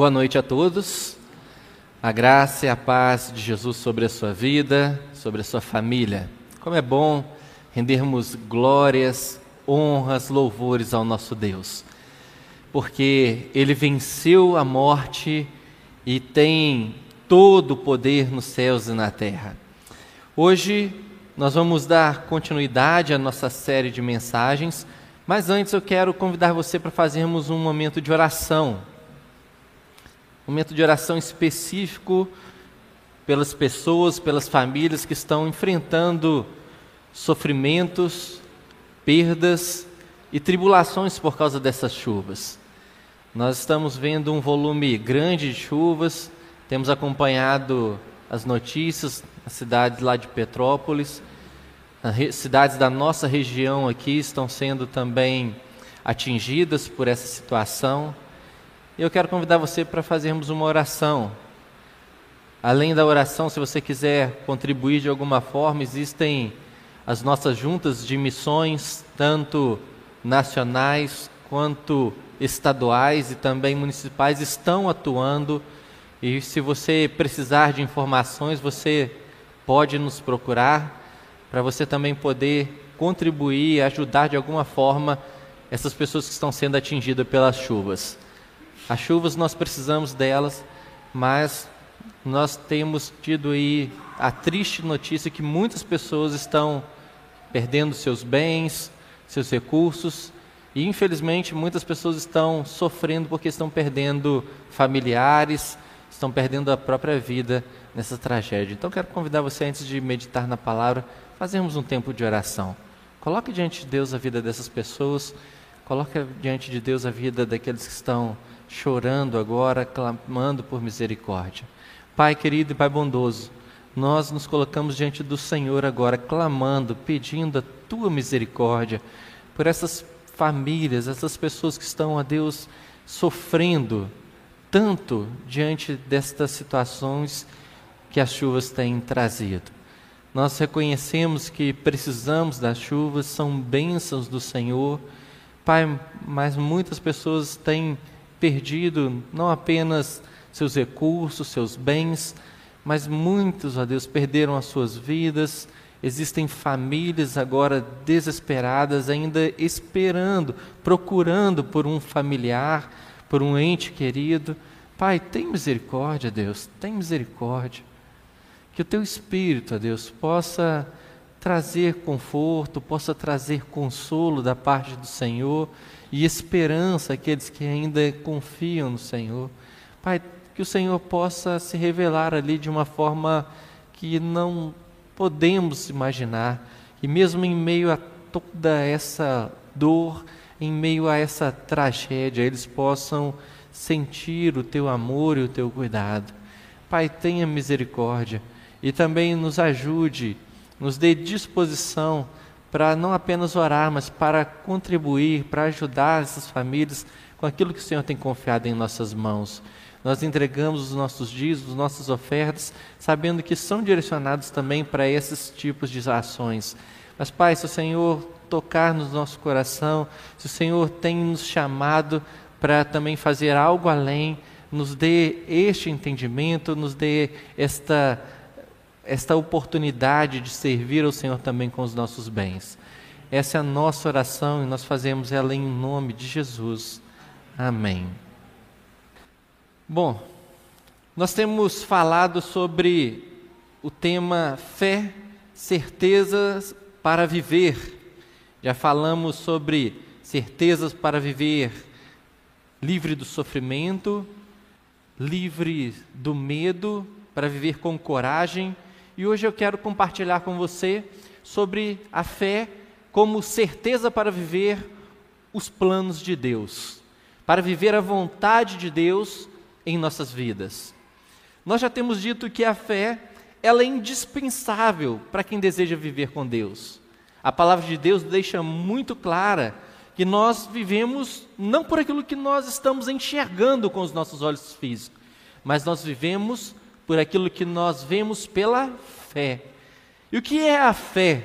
Boa noite a todos. A graça e a paz de Jesus sobre a sua vida, sobre a sua família. Como é bom rendermos glórias, honras, louvores ao nosso Deus. Porque ele venceu a morte e tem todo o poder nos céus e na terra. Hoje nós vamos dar continuidade à nossa série de mensagens, mas antes eu quero convidar você para fazermos um momento de oração. Momento de oração específico pelas pessoas, pelas famílias que estão enfrentando sofrimentos, perdas e tribulações por causa dessas chuvas. Nós estamos vendo um volume grande de chuvas, temos acompanhado as notícias nas cidades lá de Petrópolis, as cidades da nossa região aqui estão sendo também atingidas por essa situação. Eu quero convidar você para fazermos uma oração. Além da oração, se você quiser contribuir de alguma forma, existem as nossas juntas de missões, tanto nacionais quanto estaduais e também municipais, estão atuando. E se você precisar de informações, você pode nos procurar para você também poder contribuir, ajudar de alguma forma essas pessoas que estão sendo atingidas pelas chuvas. As chuvas nós precisamos delas, mas nós temos tido aí a triste notícia que muitas pessoas estão perdendo seus bens, seus recursos, e infelizmente muitas pessoas estão sofrendo porque estão perdendo familiares, estão perdendo a própria vida nessa tragédia. Então quero convidar você antes de meditar na palavra, fazermos um tempo de oração. Coloque diante de Deus a vida dessas pessoas, coloque diante de Deus a vida daqueles que estão chorando agora, clamando por misericórdia. Pai querido e Pai bondoso, nós nos colocamos diante do Senhor agora, clamando, pedindo a tua misericórdia por essas famílias, essas pessoas que estão, a Deus, sofrendo tanto diante destas situações que as chuvas têm trazido. Nós reconhecemos que precisamos das chuvas, são bênçãos do Senhor. Pai, mas muitas pessoas têm perdido não apenas seus recursos, seus bens, mas muitos, ó Deus, perderam as suas vidas. Existem famílias agora desesperadas, ainda esperando, procurando por um familiar, por um ente querido. Pai, tem misericórdia, Deus, tem misericórdia. Que o teu Espírito, ó Deus, possa trazer conforto, possa trazer consolo da parte do Senhor e esperança àqueles que ainda confiam no Senhor. Pai, que o Senhor possa se revelar ali de uma forma que não podemos imaginar, e mesmo em meio a toda essa dor, em meio a essa tragédia, eles possam sentir o teu amor e o teu cuidado. Pai, tenha misericórdia e também nos ajude, nos dê disposição para não apenas orar, mas para contribuir, para ajudar essas famílias com aquilo que o Senhor tem confiado em nossas mãos. Nós entregamos os nossos dízimos, nossas ofertas, sabendo que são direcionados também para esses tipos de ações. Mas, Pai, se o Senhor tocar no nosso coração, se o Senhor tem nos chamado para também fazer algo além, nos dê este entendimento, nos dê esta esta oportunidade de servir ao Senhor também com os nossos bens. Essa é a nossa oração e nós fazemos ela em nome de Jesus. Amém. Bom, nós temos falado sobre o tema fé, certezas para viver. Já falamos sobre certezas para viver livre do sofrimento, livre do medo, para viver com coragem e hoje eu quero compartilhar com você sobre a fé como certeza para viver os planos de Deus, para viver a vontade de Deus em nossas vidas. Nós já temos dito que a fé ela é indispensável para quem deseja viver com Deus. A palavra de Deus deixa muito clara que nós vivemos não por aquilo que nós estamos enxergando com os nossos olhos físicos, mas nós vivemos por aquilo que nós vemos pela fé. E o que é a fé?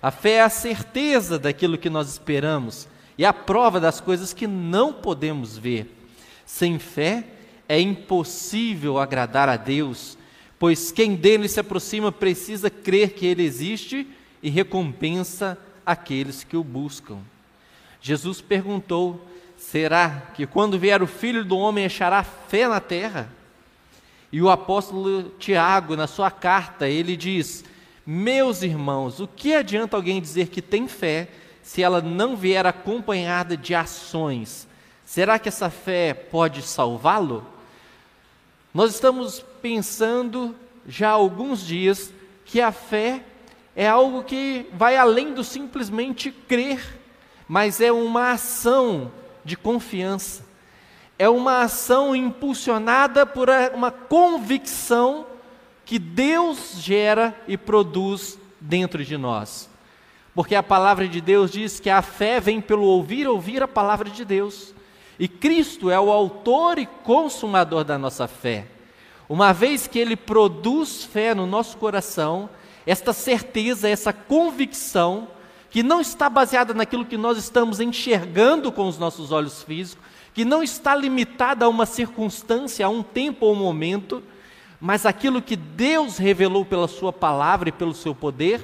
A fé é a certeza daquilo que nós esperamos e a prova das coisas que não podemos ver. Sem fé é impossível agradar a Deus, pois quem dele se aproxima precisa crer que ele existe e recompensa aqueles que o buscam. Jesus perguntou: Será que quando vier o filho do homem achará fé na terra? E o apóstolo Tiago, na sua carta, ele diz: Meus irmãos, o que adianta alguém dizer que tem fé se ela não vier acompanhada de ações? Será que essa fé pode salvá-lo? Nós estamos pensando já há alguns dias que a fé é algo que vai além do simplesmente crer, mas é uma ação de confiança é uma ação impulsionada por uma convicção que Deus gera e produz dentro de nós. Porque a palavra de Deus diz que a fé vem pelo ouvir, ouvir a palavra de Deus. E Cristo é o autor e consumador da nossa fé. Uma vez que ele produz fé no nosso coração, esta certeza, essa convicção, que não está baseada naquilo que nós estamos enxergando com os nossos olhos físicos, que não está limitada a uma circunstância, a um tempo ou um momento, mas aquilo que Deus revelou pela Sua palavra e pelo seu poder,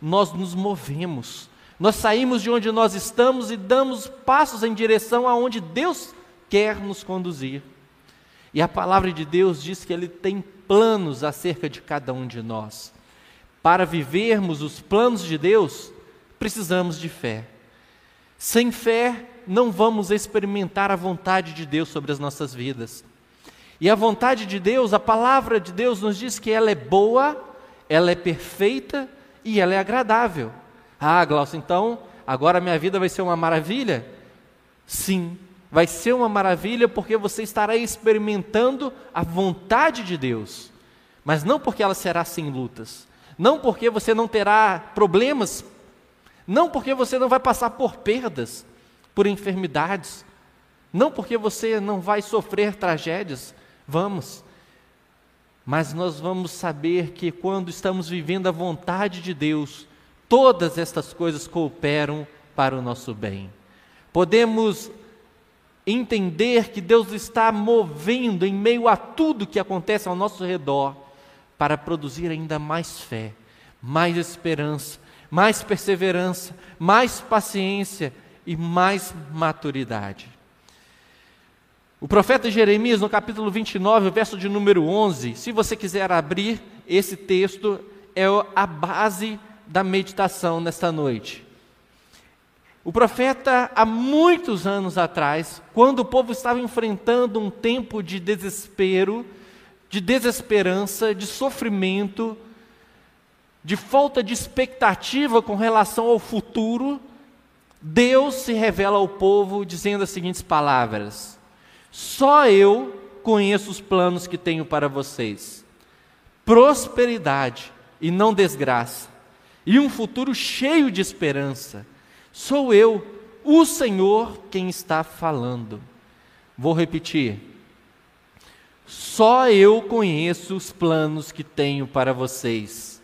nós nos movemos. Nós saímos de onde nós estamos e damos passos em direção aonde Deus quer nos conduzir. E a palavra de Deus diz que Ele tem planos acerca de cada um de nós. Para vivermos os planos de Deus, precisamos de fé. Sem fé, não vamos experimentar a vontade de Deus sobre as nossas vidas. E a vontade de Deus, a palavra de Deus nos diz que ela é boa, ela é perfeita e ela é agradável. Ah, Glaucio, então agora minha vida vai ser uma maravilha? Sim, vai ser uma maravilha porque você estará experimentando a vontade de Deus, mas não porque ela será sem lutas, não porque você não terá problemas, não porque você não vai passar por perdas, por enfermidades, não porque você não vai sofrer tragédias, vamos, mas nós vamos saber que quando estamos vivendo a vontade de Deus, todas estas coisas cooperam para o nosso bem. Podemos entender que Deus está movendo em meio a tudo que acontece ao nosso redor para produzir ainda mais fé, mais esperança, mais perseverança, mais paciência, e mais maturidade. O profeta Jeremias, no capítulo 29, verso de número 11, se você quiser abrir esse texto, é a base da meditação nesta noite. O profeta, há muitos anos atrás, quando o povo estava enfrentando um tempo de desespero, de desesperança, de sofrimento, de falta de expectativa com relação ao futuro, Deus se revela ao povo dizendo as seguintes palavras: Só eu conheço os planos que tenho para vocês: prosperidade e não desgraça, e um futuro cheio de esperança. Sou eu, o Senhor, quem está falando. Vou repetir. Só eu conheço os planos que tenho para vocês: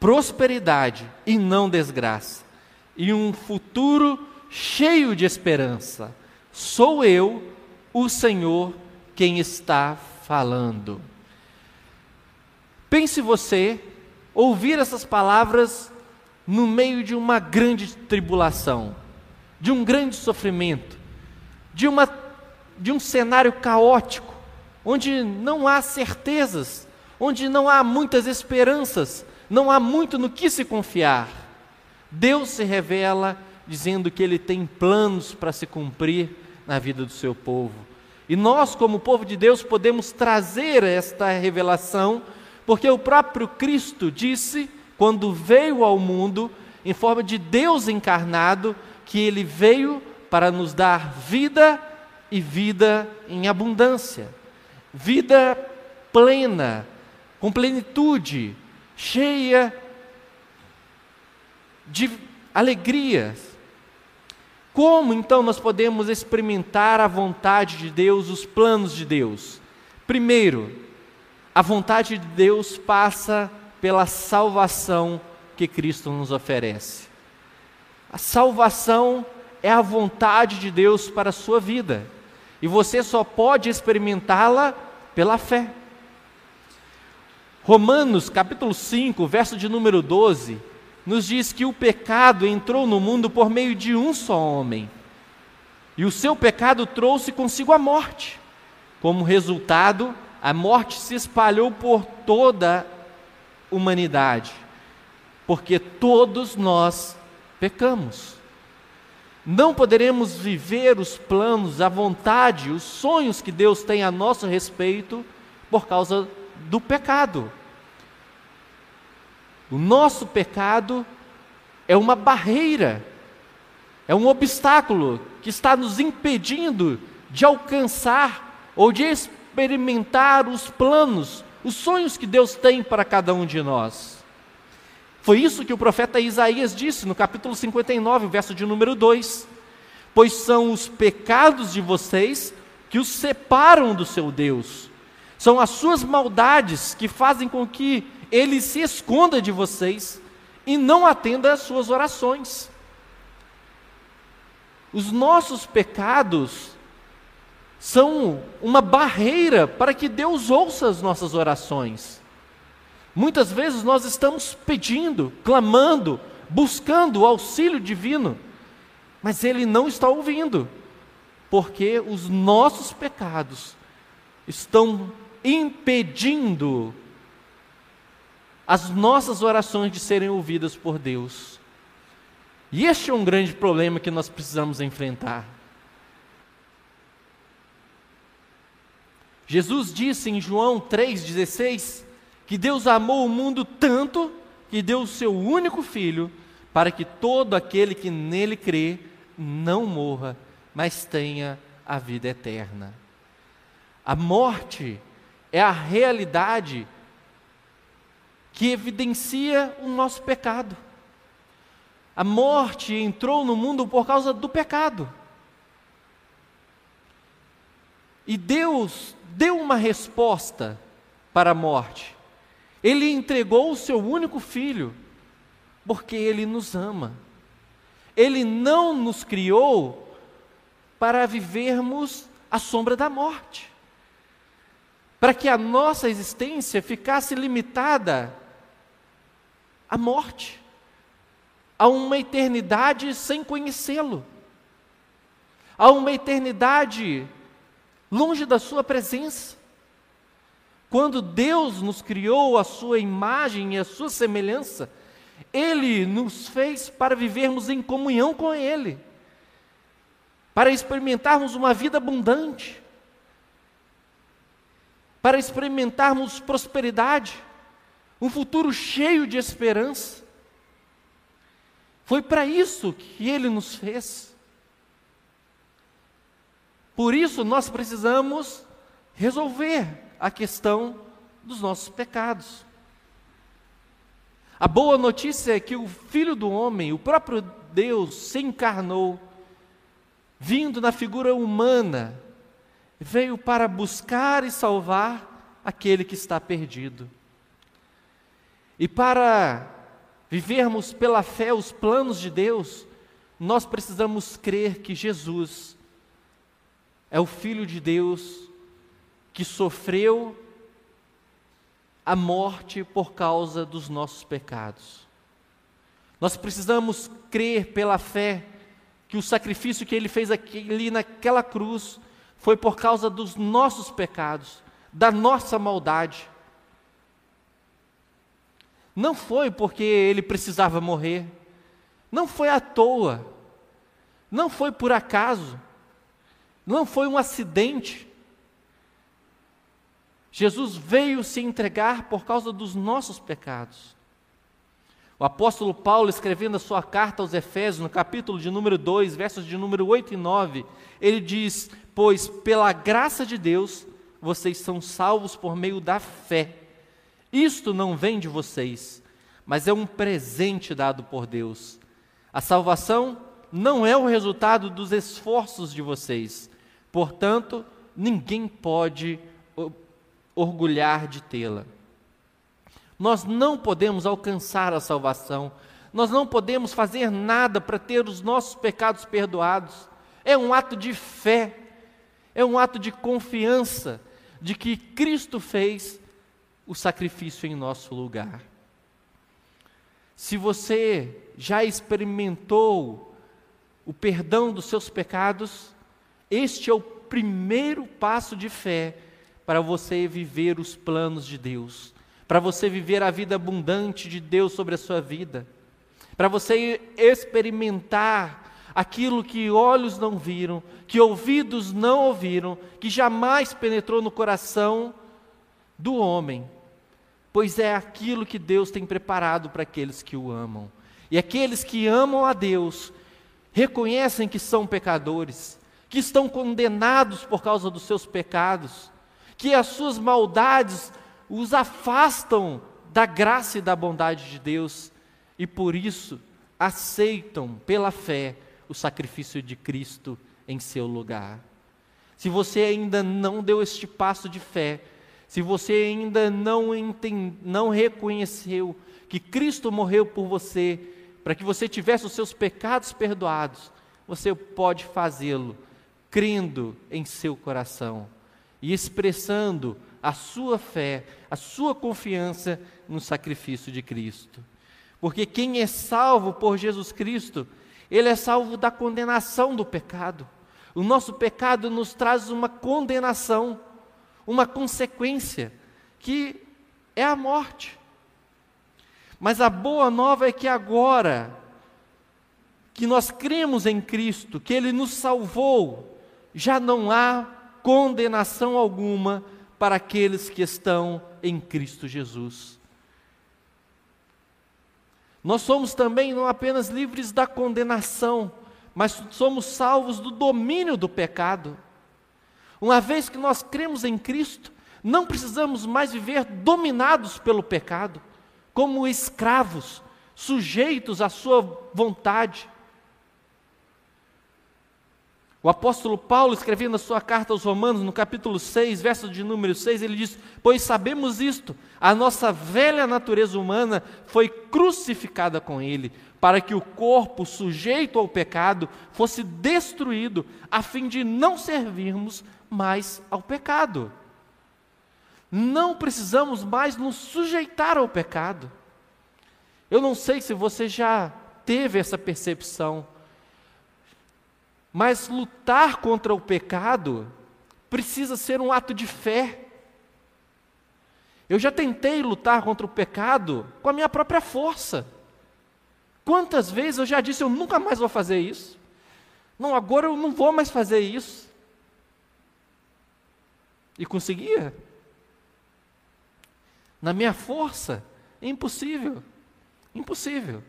prosperidade e não desgraça e um futuro cheio de esperança. Sou eu, o Senhor, quem está falando. Pense você ouvir essas palavras no meio de uma grande tribulação, de um grande sofrimento, de, uma, de um cenário caótico, onde não há certezas, onde não há muitas esperanças, não há muito no que se confiar. Deus se revela dizendo que Ele tem planos para se cumprir na vida do seu povo. E nós, como povo de Deus, podemos trazer esta revelação, porque o próprio Cristo disse, quando veio ao mundo, em forma de Deus encarnado, que Ele veio para nos dar vida e vida em abundância, vida plena, com plenitude, cheia de alegrias. Como então nós podemos experimentar a vontade de Deus, os planos de Deus? Primeiro, a vontade de Deus passa pela salvação que Cristo nos oferece. A salvação é a vontade de Deus para a sua vida. e você só pode experimentá-la pela fé. Romanos capítulo 5, verso de número 12, nos diz que o pecado entrou no mundo por meio de um só homem. E o seu pecado trouxe consigo a morte. Como resultado, a morte se espalhou por toda a humanidade, porque todos nós pecamos. Não poderemos viver os planos, a vontade, os sonhos que Deus tem a nosso respeito por causa do pecado. O nosso pecado é uma barreira, é um obstáculo que está nos impedindo de alcançar ou de experimentar os planos, os sonhos que Deus tem para cada um de nós. Foi isso que o profeta Isaías disse no capítulo 59, verso de número 2: Pois são os pecados de vocês que os separam do seu Deus, são as suas maldades que fazem com que ele se esconda de vocês e não atenda às suas orações. Os nossos pecados são uma barreira para que Deus ouça as nossas orações. Muitas vezes nós estamos pedindo, clamando, buscando o auxílio divino, mas Ele não está ouvindo, porque os nossos pecados estão impedindo as nossas orações de serem ouvidas por Deus. E este é um grande problema que nós precisamos enfrentar. Jesus disse em João 3,16 que Deus amou o mundo tanto que deu o seu único filho para que todo aquele que nele crê não morra, mas tenha a vida eterna. A morte é a realidade que evidencia o nosso pecado. A morte entrou no mundo por causa do pecado. E Deus deu uma resposta para a morte. Ele entregou o seu único filho, porque ele nos ama. Ele não nos criou para vivermos à sombra da morte, para que a nossa existência ficasse limitada à morte, a uma eternidade sem conhecê-lo, a uma eternidade longe da Sua presença. Quando Deus nos criou a sua imagem e a sua semelhança, Ele nos fez para vivermos em comunhão com Ele, para experimentarmos uma vida abundante, para experimentarmos prosperidade, um futuro cheio de esperança. Foi para isso que Ele nos fez. Por isso nós precisamos resolver a questão dos nossos pecados. A boa notícia é que o Filho do Homem, o próprio Deus, se encarnou, vindo na figura humana, veio para buscar e salvar aquele que está perdido. E para vivermos pela fé os planos de Deus, nós precisamos crer que Jesus é o Filho de Deus que sofreu a morte por causa dos nossos pecados. Nós precisamos crer pela fé que o sacrifício que ele fez ali naquela cruz foi por causa dos nossos pecados, da nossa maldade. Não foi porque ele precisava morrer, não foi à toa, não foi por acaso, não foi um acidente. Jesus veio se entregar por causa dos nossos pecados. O apóstolo Paulo, escrevendo a sua carta aos Efésios, no capítulo de número 2, versos de número 8 e 9, ele diz: Pois pela graça de Deus vocês são salvos por meio da fé. Isto não vem de vocês, mas é um presente dado por Deus. A salvação não é o resultado dos esforços de vocês, portanto, ninguém pode orgulhar de tê-la. Nós não podemos alcançar a salvação, nós não podemos fazer nada para ter os nossos pecados perdoados. É um ato de fé, É um ato de confiança de que Cristo fez o sacrifício em nosso lugar. Se você já experimentou o perdão dos seus pecados, este é o primeiro passo de fé para você viver os planos de Deus, para você viver a vida abundante de Deus sobre a sua vida, para você experimentar aquilo que olhos não viram, que ouvidos não ouviram, que jamais penetrou no coração do homem, pois é aquilo que Deus tem preparado para aqueles que o amam. E aqueles que amam a Deus reconhecem que são pecadores, que estão condenados por causa dos seus pecados, que as suas maldades os afastam da graça e da bondade de Deus e por isso aceitam pela fé o sacrifício de Cristo em seu lugar. Se você ainda não deu este passo de fé, se você ainda não, entende, não reconheceu que Cristo morreu por você, para que você tivesse os seus pecados perdoados, você pode fazê-lo crendo em seu coração e expressando a sua fé, a sua confiança no sacrifício de Cristo. Porque quem é salvo por Jesus Cristo, ele é salvo da condenação do pecado. O nosso pecado nos traz uma condenação, uma consequência, que é a morte. Mas a boa nova é que agora, que nós cremos em Cristo, que Ele nos salvou, já não há condenação alguma para aqueles que estão em Cristo Jesus. Nós somos também não apenas livres da condenação, mas somos salvos do domínio do pecado. Uma vez que nós cremos em Cristo, não precisamos mais viver dominados pelo pecado, como escravos, sujeitos à sua vontade. O apóstolo Paulo, escrevendo a sua carta aos Romanos, no capítulo 6, verso de número 6, ele diz: Pois sabemos isto, a nossa velha natureza humana foi crucificada com ele, para que o corpo sujeito ao pecado fosse destruído, a fim de não servirmos mais ao pecado. Não precisamos mais nos sujeitar ao pecado. Eu não sei se você já teve essa percepção mas lutar contra o pecado precisa ser um ato de fé. Eu já tentei lutar contra o pecado com a minha própria força. Quantas vezes eu já disse, eu nunca mais vou fazer isso. Não, agora eu não vou mais fazer isso. E conseguia. Na minha força, é impossível. Impossível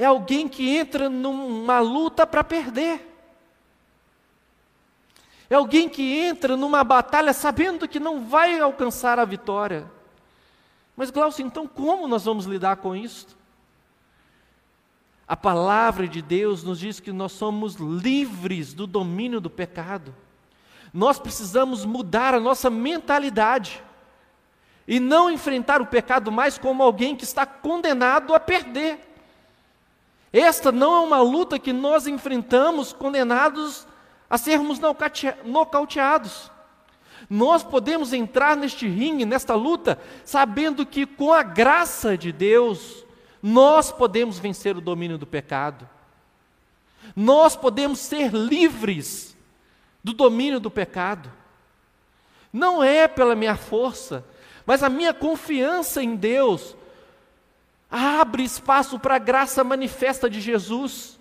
é alguém que entra numa luta para perder. É alguém que entra numa batalha sabendo que não vai alcançar a vitória. Mas, Glaucio, então como nós vamos lidar com isso? A palavra de Deus nos diz que nós somos livres do domínio do pecado. Nós precisamos mudar a nossa mentalidade e não enfrentar o pecado mais como alguém que está condenado a perder. Esta não é uma luta que nós enfrentamos condenados a sermos nocauteados. Nós podemos entrar neste ringue, nesta luta, sabendo que com a graça de Deus, nós podemos vencer o domínio do pecado. Nós podemos ser livres do domínio do pecado. Não é pela minha força, mas a minha confiança em Deus abre espaço para a graça manifesta de Jesus.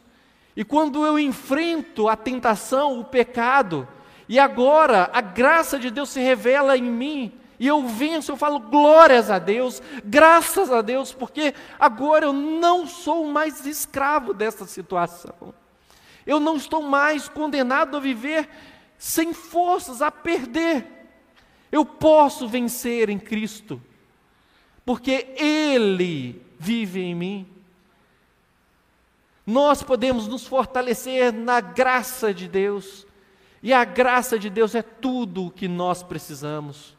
E quando eu enfrento a tentação, o pecado, e agora a graça de Deus se revela em mim, e eu venço, eu falo glórias a Deus, graças a Deus, porque agora eu não sou mais escravo dessa situação. Eu não estou mais condenado a viver sem forças, a perder. Eu posso vencer em Cristo, porque Ele vive em mim. Nós podemos nos fortalecer na graça de Deus, e a graça de Deus é tudo o que nós precisamos.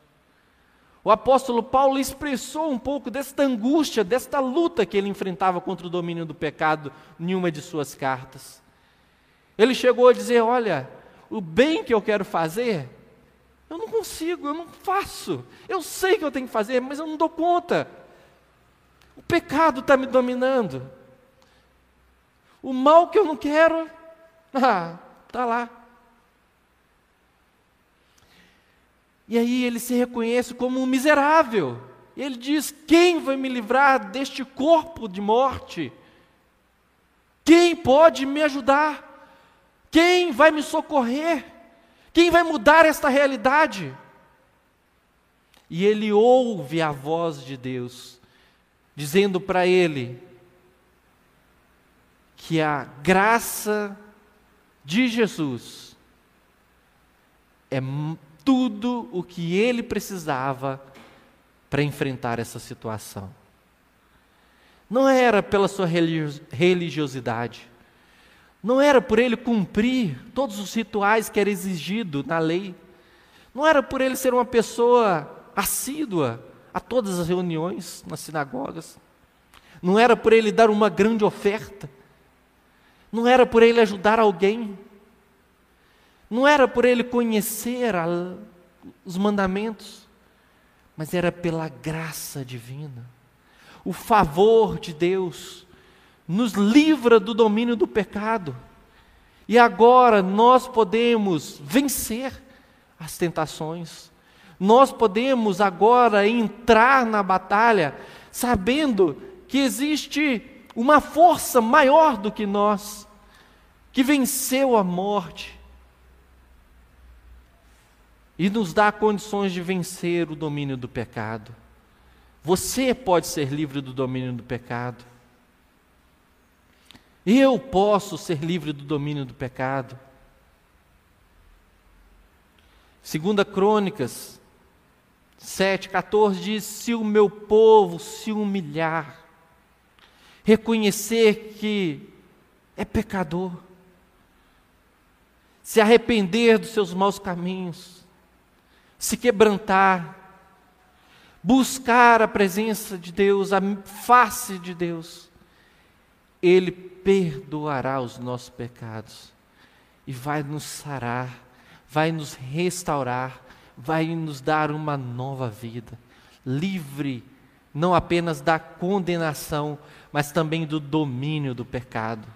O apóstolo Paulo expressou um pouco desta angústia, desta luta que ele enfrentava contra o domínio do pecado em uma de suas cartas. Ele chegou a dizer: Olha, o bem que eu quero fazer, eu não consigo, eu não faço. Eu sei que eu tenho que fazer, mas eu não dou conta. O pecado está me dominando. O mal que eu não quero, ah, está lá. E aí ele se reconhece como um miserável. Ele diz: Quem vai me livrar deste corpo de morte? Quem pode me ajudar? Quem vai me socorrer? Quem vai mudar esta realidade? E ele ouve a voz de Deus, dizendo para ele que a graça de Jesus é tudo o que ele precisava para enfrentar essa situação. Não era pela sua religiosidade, não era por ele cumprir todos os rituais que era exigido na lei, não era por ele ser uma pessoa assídua a todas as reuniões nas sinagogas, não era por ele dar uma grande oferta, não era por ele ajudar alguém, não era por ele conhecer a, os mandamentos, mas era pela graça divina. O favor de Deus nos livra do domínio do pecado. E agora nós podemos vencer as tentações. Nós podemos agora entrar na batalha sabendo que existe uma força maior do que nós, que venceu a morte e nos dá condições de vencer o domínio do pecado. Você pode ser livre do domínio do pecado. Eu posso ser livre do domínio do pecado. Segunda Crônicas 7:14 diz: "Se o meu povo se humilhar, reconhecer que é pecador, se arrepender dos seus maus caminhos, se quebrantar, buscar a presença de Deus, a face de Deus, Ele perdoará os nossos pecados e vai nos sarar, vai nos restaurar, vai nos dar uma nova vida, livre não apenas da condenação, mas também do domínio do pecado.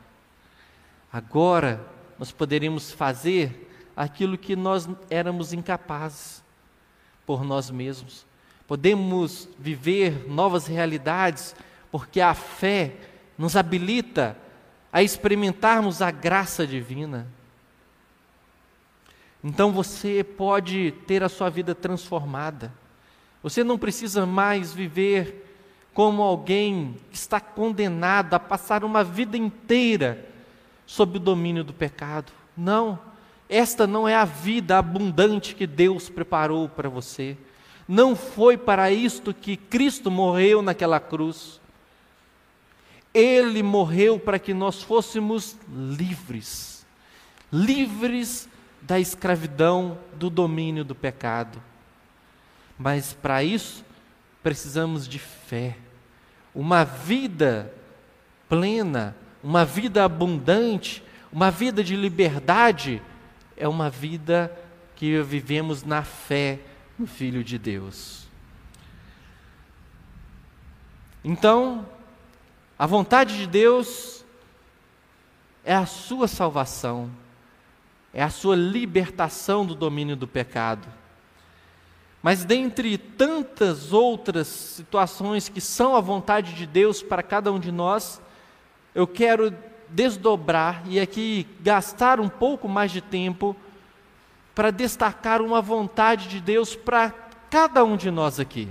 Agora nós poderíamos fazer aquilo que nós éramos incapazes por nós mesmos. Podemos viver novas realidades porque a fé nos habilita a experimentarmos a graça divina. Então você pode ter a sua vida transformada. Você não precisa mais viver como alguém que está condenado a passar uma vida inteira sob o domínio do pecado. Não. Esta não é a vida abundante que Deus preparou para você. Não foi para isto que Cristo morreu naquela cruz. Ele morreu para que nós fôssemos livres, livres da escravidão, do domínio do pecado. Mas para isso, precisamos de fé, uma vida plena, uma vida abundante, uma vida de liberdade é uma vida que vivemos na fé no Filho de Deus. Então, a vontade de Deus é a sua salvação, é a sua libertação do domínio do pecado. Mas dentre tantas outras situações que são a vontade de Deus para cada um de nós, eu quero desdobrar e aqui gastar um pouco mais de tempo para destacar uma vontade de Deus para cada um de nós aqui.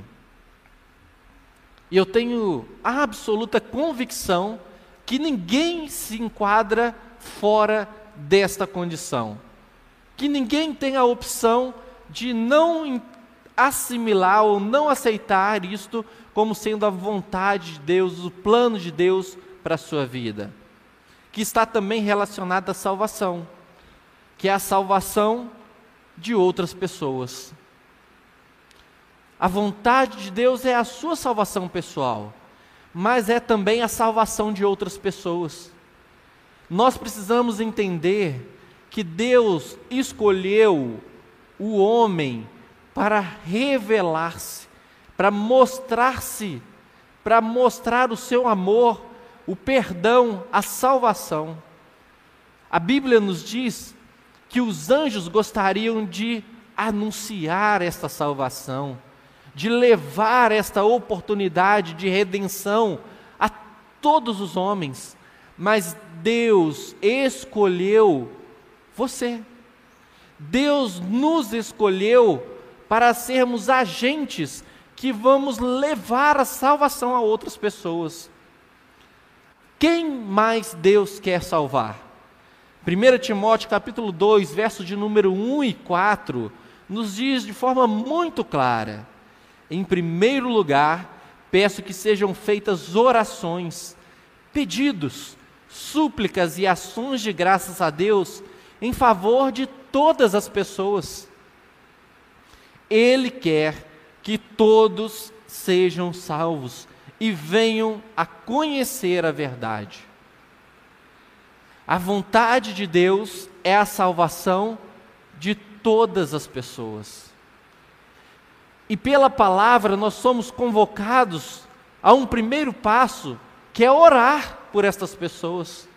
E eu tenho a absoluta convicção que ninguém se enquadra fora desta condição. Que ninguém tem a opção de não assimilar ou não aceitar isto como sendo a vontade de Deus, o plano de Deus para a sua vida que está também relacionada à salvação, que é a salvação de outras pessoas. A vontade de Deus é a sua salvação pessoal, mas é também a salvação de outras pessoas. Nós precisamos entender que Deus escolheu o homem para revelar-se, para mostrar-se, para mostrar o seu amor, o perdão, a salvação. A Bíblia nos diz que os anjos gostariam de anunciar esta salvação, de levar esta oportunidade de redenção a todos os homens, mas Deus escolheu você. Deus nos escolheu para sermos agentes que vamos levar a salvação a outras pessoas. Quem mais Deus quer salvar? 1 Timóteo capítulo 2, verso de número 1 e 4, nos diz de forma muito clara: em primeiro lugar, peço que sejam feitas orações, pedidos, súplicas e ações de graças a Deus em favor de todas as pessoas. Ele quer que todos sejam salvos e venham a conhecer a verdade. A vontade de Deus é a salvação de todas as pessoas. E pela palavra nós somos convocados a um primeiro passo, que é orar por estas pessoas.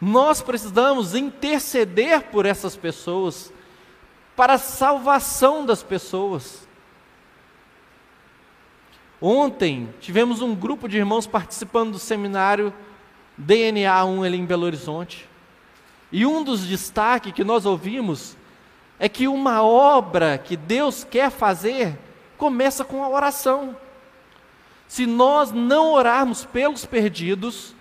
Nós precisamos interceder por essas pessoas, para a salvação das pessoas. Ontem tivemos um grupo de irmãos participando do seminário DNA 1 ali em Belo Horizonte. E um dos destaques que nós ouvimos é que uma obra que Deus quer fazer começa com a oração. Se nós não orarmos pelos perdidos,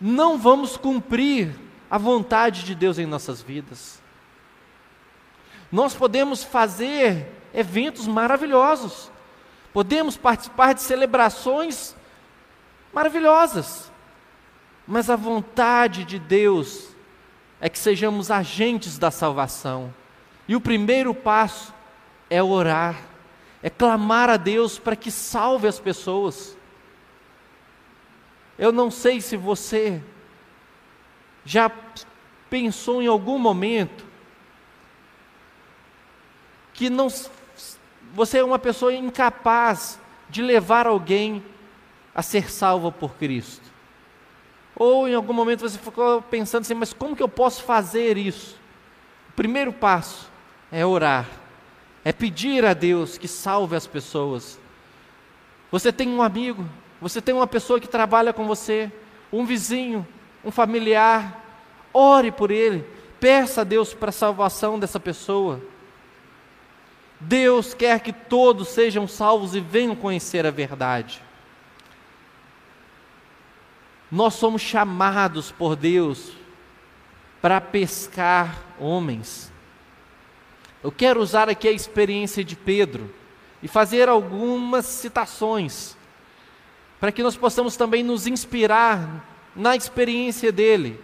não vamos cumprir a vontade de Deus em nossas vidas. Nós podemos fazer eventos maravilhosos, podemos participar de celebrações maravilhosas. Mas a vontade de Deus é que sejamos agentes da salvação. E o primeiro passo é orar, é clamar a Deus para que salve as pessoas. Eu não sei se você já pensou em algum momento que não você é uma pessoa incapaz de levar alguém a ser salva por Cristo. Ou em algum momento você ficou pensando assim, mas como que eu posso fazer isso? O primeiro passo é orar, é pedir a Deus que salve as pessoas. Você tem um amigo, você tem uma pessoa que trabalha com você, um vizinho, um familiar, ore por ele, peça a Deus para a salvação dessa pessoa. Deus quer que todos sejam salvos e venham conhecer a verdade. Nós somos chamados por Deus para pescar homens. Eu quero usar aqui a experiência de Pedro e fazer algumas citações, para que nós possamos também nos inspirar na experiência dele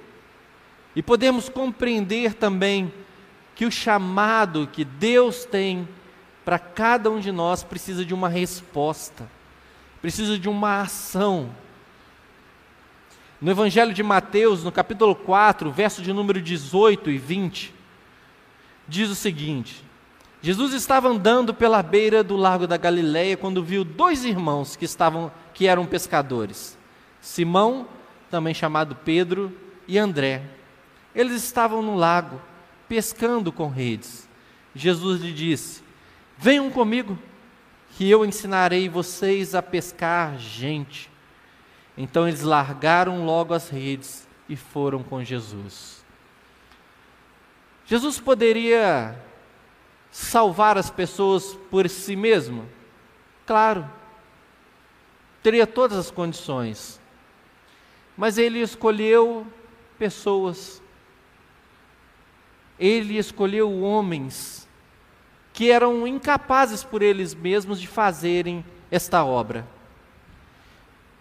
e podemos compreender também que o chamado que Deus tem para cada um de nós precisa de uma resposta, precisa de uma ação. No Evangelho de Mateus, no capítulo 4, verso de número 18 e 20, diz o seguinte: Jesus estava andando pela beira do lago da Galileia quando viu dois irmãos que estavam que eram pescadores. Simão, também chamado Pedro, e André. Eles estavam no lago, pescando com redes. Jesus lhe disse: Venham comigo, que eu ensinarei vocês a pescar gente. Então eles largaram logo as redes e foram com Jesus. Jesus poderia salvar as pessoas por si mesmo? Claro, teria todas as condições, mas ele escolheu pessoas, ele escolheu homens que eram incapazes por eles mesmos de fazerem esta obra.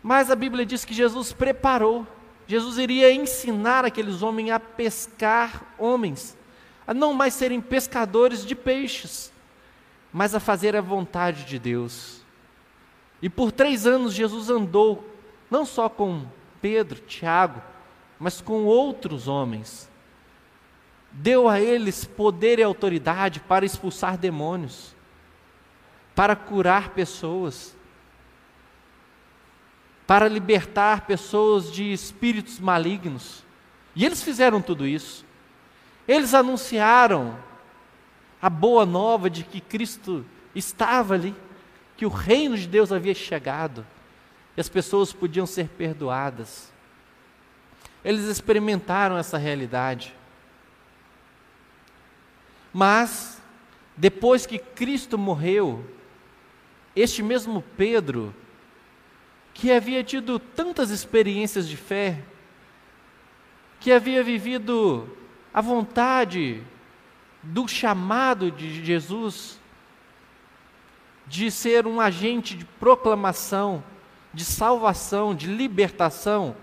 Mas a Bíblia diz que Jesus preparou, Jesus iria ensinar aqueles homens a pescar homens, a não mais serem pescadores de peixes, mas a fazer a vontade de Deus. E por três anos Jesus andou, não só com Pedro, Tiago, mas com outros homens, deu a eles poder e autoridade para expulsar demônios, para curar pessoas, para libertar pessoas de espíritos malignos. E eles fizeram tudo isso. Eles anunciaram a boa nova de que Cristo estava ali, que o reino de Deus havia chegado, e as pessoas podiam ser perdoadas. Eles experimentaram essa realidade. Mas, depois que Cristo morreu, este mesmo Pedro, que havia tido tantas experiências de fé, que havia vivido a vontade do chamado de Jesus, de ser um agente de proclamação, de salvação, de libertação,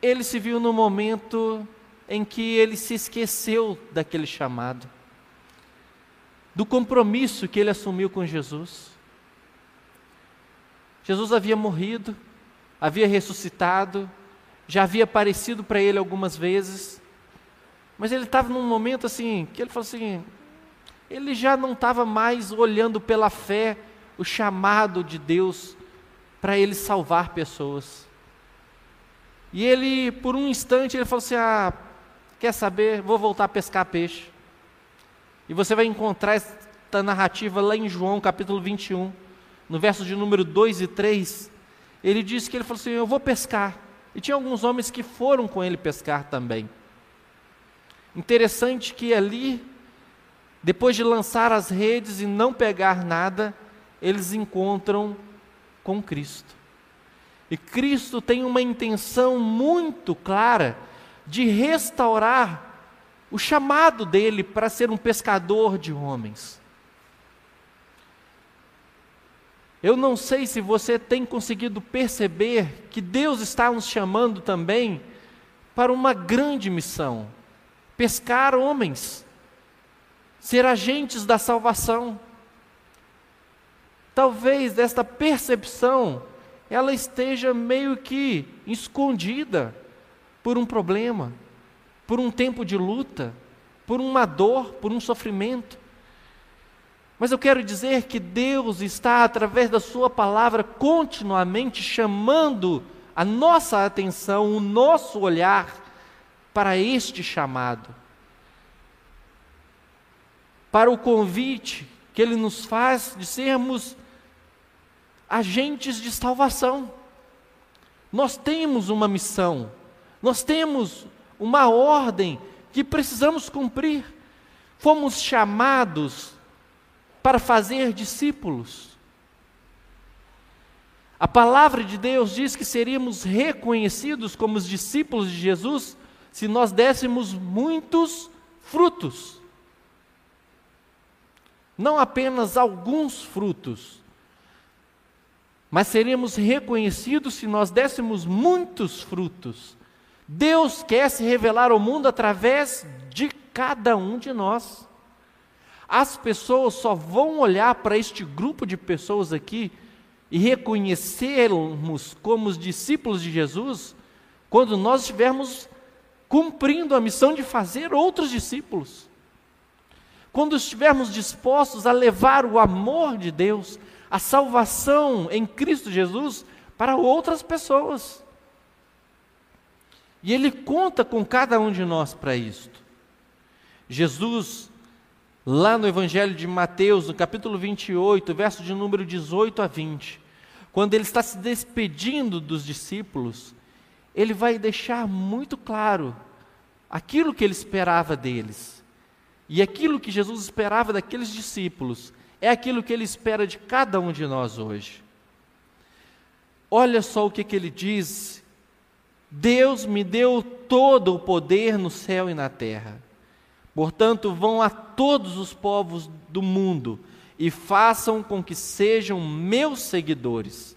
ele se viu no momento em que ele se esqueceu daquele chamado, do compromisso que ele assumiu com Jesus. Jesus havia morrido, havia ressuscitado, já havia aparecido para ele algumas vezes, mas ele estava num momento assim, que ele falou assim, ele já não estava mais olhando pela fé o chamado de Deus para ele salvar pessoas. E ele, por um instante, ele falou assim: Ah, quer saber? Vou voltar a pescar peixe. E você vai encontrar esta narrativa lá em João capítulo 21, no verso de número 2 e 3. Ele disse que ele falou assim: Eu vou pescar. E tinha alguns homens que foram com ele pescar também. Interessante que ali, depois de lançar as redes e não pegar nada, eles encontram com Cristo. E Cristo tem uma intenção muito clara de restaurar o chamado dele para ser um pescador de homens. Eu não sei se você tem conseguido perceber que Deus está nos chamando também para uma grande missão: pescar homens, ser agentes da salvação. Talvez esta percepção ela esteja meio que escondida por um problema, por um tempo de luta, por uma dor, por um sofrimento. Mas eu quero dizer que Deus está, através da Sua palavra, continuamente chamando a nossa atenção, o nosso olhar para este chamado, para o convite que Ele nos faz de sermos agentes de salvação. Nós temos uma missão, nós temos uma ordem que precisamos cumprir. Fomos chamados para fazer discípulos. A palavra de Deus diz que seríamos reconhecidos como os discípulos de Jesus se nós dessemos muitos frutos. Não apenas alguns frutos, mas seríamos reconhecidos se nós dessemos muitos frutos. Deus quer se revelar ao mundo através de cada um de nós. As pessoas só vão olhar para este grupo de pessoas aqui e reconhecermos como os discípulos de Jesus quando nós estivermos cumprindo a missão de fazer outros discípulos. Quando estivermos dispostos a levar o amor de Deus, a salvação em Cristo Jesus para outras pessoas. E Ele conta com cada um de nós para isto. Jesus, lá no Evangelho de Mateus, no capítulo 28, verso de número 18 a 20, quando Ele está se despedindo dos discípulos, Ele vai deixar muito claro aquilo que Ele esperava deles. E aquilo que Jesus esperava daqueles discípulos é aquilo que Ele espera de cada um de nós hoje. Olha só o que, que ele diz: Deus me deu todo o poder no céu e na terra. Portanto, vão a todos os povos do mundo e façam com que sejam meus seguidores,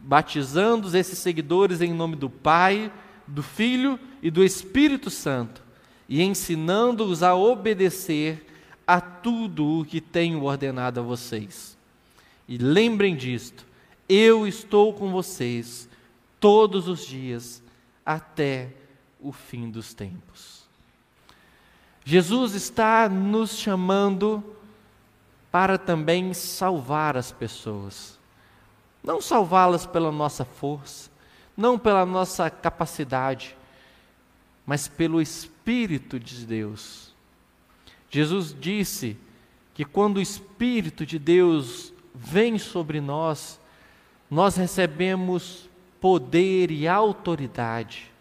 batizando esses seguidores em nome do Pai, do Filho e do Espírito Santo, e ensinando-os a obedecer a tudo o que tenho ordenado a vocês. E lembrem disto: eu estou com vocês todos os dias até o fim dos tempos. Jesus está nos chamando para também salvar as pessoas. Não salvá-las pela nossa força, não pela nossa capacidade, mas pelo Espírito de Deus. Jesus disse que quando o Espírito de Deus vem sobre nós, nós recebemos poder e autoridade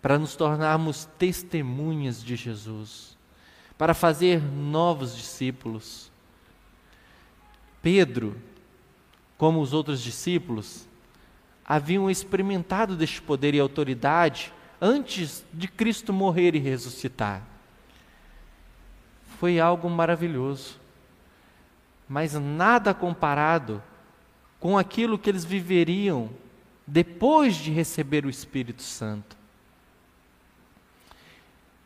para nos tornarmos testemunhas de Jesus, para fazer novos discípulos. Pedro, como os outros discípulos, haviam experimentado deste poder e autoridade antes de Cristo morrer e ressuscitar. Foi algo maravilhoso, mas nada comparado com aquilo que eles viveriam depois de receber o Espírito Santo.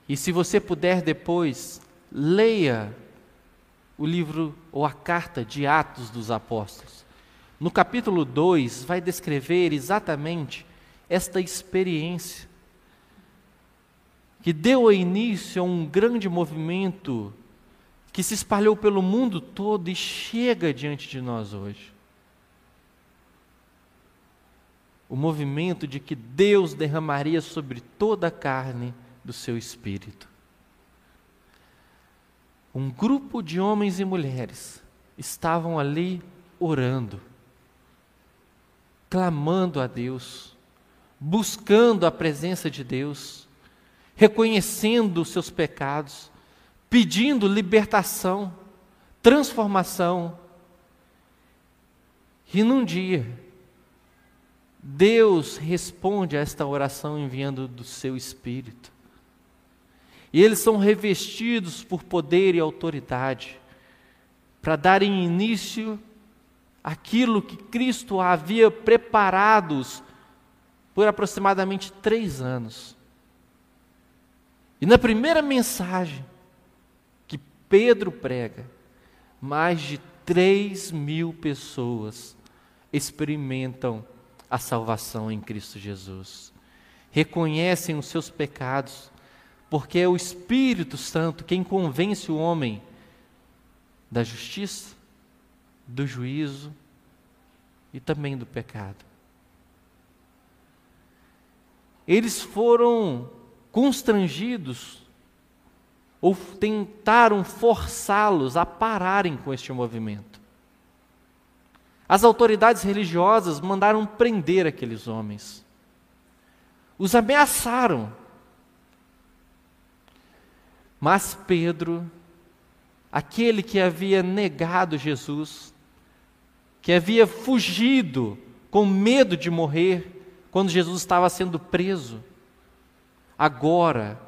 E se você puder depois, leia o livro ou a carta de Atos dos Apóstolos. No capítulo 2, vai descrever exatamente esta experiência que deu início a um grande movimento que se espalhou pelo mundo todo e chega diante de nós hoje. O movimento de que Deus derramaria sobre toda a carne do seu espírito. Um grupo de homens e mulheres estavam ali orando, clamando a Deus, buscando a presença de Deus, reconhecendo os seus pecados, pedindo libertação, transformação. E num dia, Deus responde a esta oração enviando do seu Espírito. E eles são revestidos por poder e autoridade para darem início àquilo que Cristo havia preparados por aproximadamente três anos. E na primeira mensagem que Pedro prega, mais de três mil pessoas experimentam a salvação em Cristo Jesus, reconhecem os seus pecados porque é o Espírito Santo quem convence o homem da justiça, do juízo e também do pecado. Eles foram constrangidos ou tentaram forçá-los a pararem com este movimento. As autoridades religiosas mandaram prender aqueles homens. Os ameaçaram mas Pedro, aquele que havia negado Jesus, que havia fugido com medo de morrer quando Jesus estava sendo preso, agora,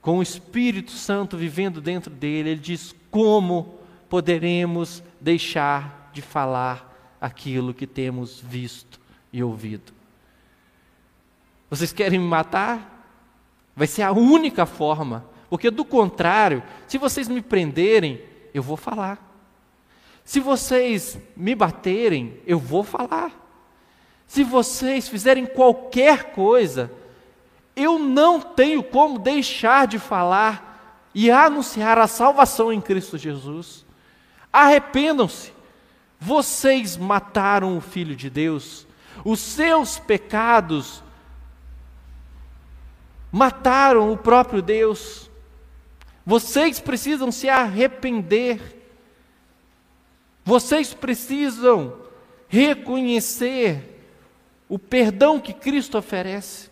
com o Espírito Santo vivendo dentro dele, ele diz: como poderemos deixar de falar aquilo que temos visto e ouvido? Vocês querem me matar? Vai ser a única forma porque do contrário, se vocês me prenderem, eu vou falar. Se vocês me baterem, eu vou falar. Se vocês fizerem qualquer coisa, eu não tenho como deixar de falar e anunciar a salvação em Cristo Jesus. Arrependam-se. Vocês mataram o Filho de Deus. Os seus pecados mataram o próprio Deus. Vocês precisam se arrepender. Vocês precisam reconhecer o perdão que Cristo oferece.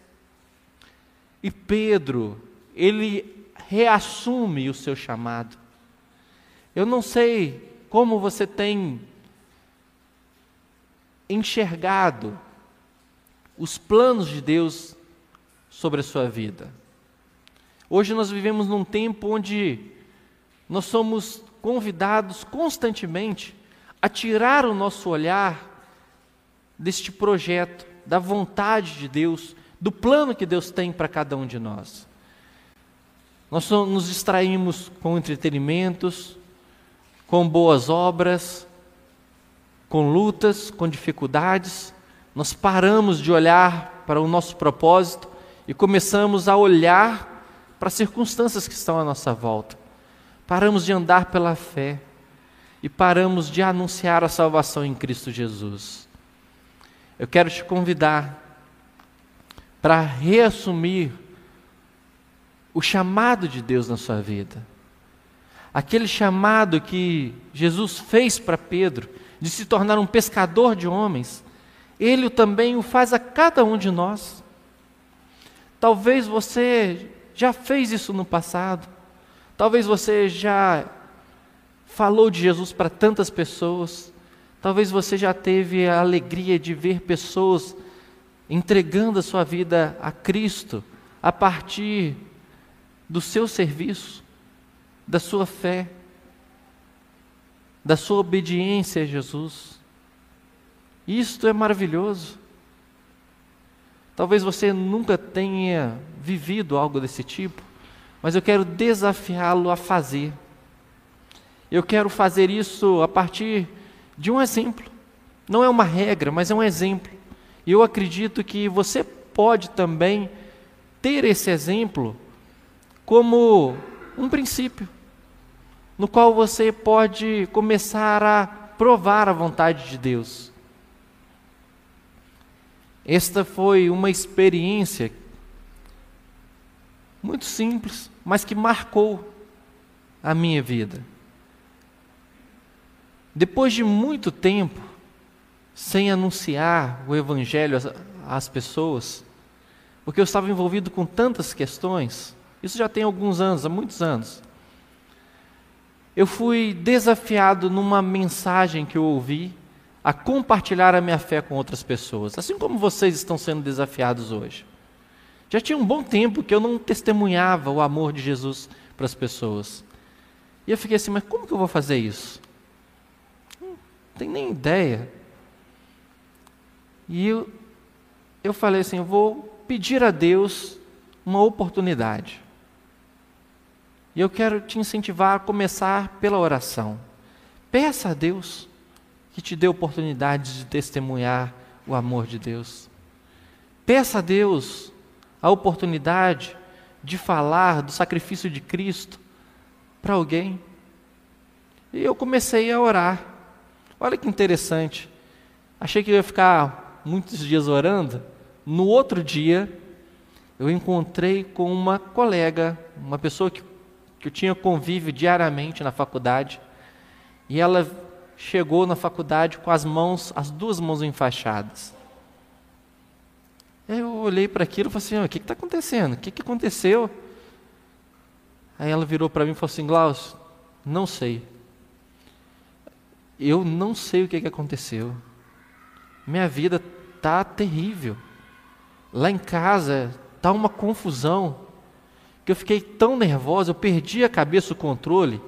E Pedro, ele reassume o seu chamado. Eu não sei como você tem enxergado os planos de Deus sobre a sua vida. Hoje nós vivemos num tempo onde nós somos convidados constantemente a tirar o nosso olhar deste projeto, da vontade de Deus, do plano que Deus tem para cada um de nós. Nós nos distraímos com entretenimentos, com boas obras, com lutas, com dificuldades, nós paramos de olhar para o nosso propósito e começamos a olhar para as circunstâncias que estão à nossa volta. Paramos de andar pela fé e paramos de anunciar a salvação em Cristo Jesus. Eu quero te convidar para reassumir o chamado de Deus na sua vida. Aquele chamado que Jesus fez para Pedro de se tornar um pescador de homens, ele também o faz a cada um de nós. Talvez você já fez isso no passado, talvez você já falou de Jesus para tantas pessoas, talvez você já teve a alegria de ver pessoas entregando a sua vida a Cristo a partir do seu serviço, da sua fé, da sua obediência a Jesus. Isto é maravilhoso. Talvez você nunca tenha vivido algo desse tipo, mas eu quero desafiá-lo a fazer. Eu quero fazer isso a partir de um exemplo. Não é uma regra, mas é um exemplo. E eu acredito que você pode também ter esse exemplo como um princípio, no qual você pode começar a provar a vontade de Deus. Esta foi uma experiência muito simples, mas que marcou a minha vida. Depois de muito tempo sem anunciar o Evangelho às, pessoas, porque eu estava envolvido com tantas questões, isso já tem alguns anos, há muitos anos. Eu fui desafiado numa mensagem que eu ouvi a compartilhar a minha fé com outras pessoas, assim como vocês estão sendo desafiados hoje. Já tinha um bom tempo que eu não testemunhava o amor de Jesus para as pessoas. E eu fiquei assim, mas como que eu vou fazer isso? Não tenho nem ideia. E eu, eu falei assim, eu vou pedir a Deus uma oportunidade. E eu quero te incentivar a começar pela oração. Peça a Deus que te dê oportunidade de testemunhar o amor de Deus. Peça a Deus a oportunidade de falar do sacrifício de Cristo para alguém. E eu comecei a orar. Olha que interessante. Achei que ia ficar muitos dias orando. No outro dia, eu encontrei com uma colega, uma pessoa que que eu tinha convívio diariamente na faculdade, e ela chegou na faculdade com as mãos, as duas mãos enfaixadas. Eu olhei para aquilo e falei assim: o que está acontecendo? O que, que aconteceu? Aí ela virou para mim e falou assim: Glaucio, não sei. Eu não sei o que, que aconteceu. Minha vida está terrível. Lá em casa está uma confusão que eu fiquei tão nervosa, eu perdi a cabeça, o controle.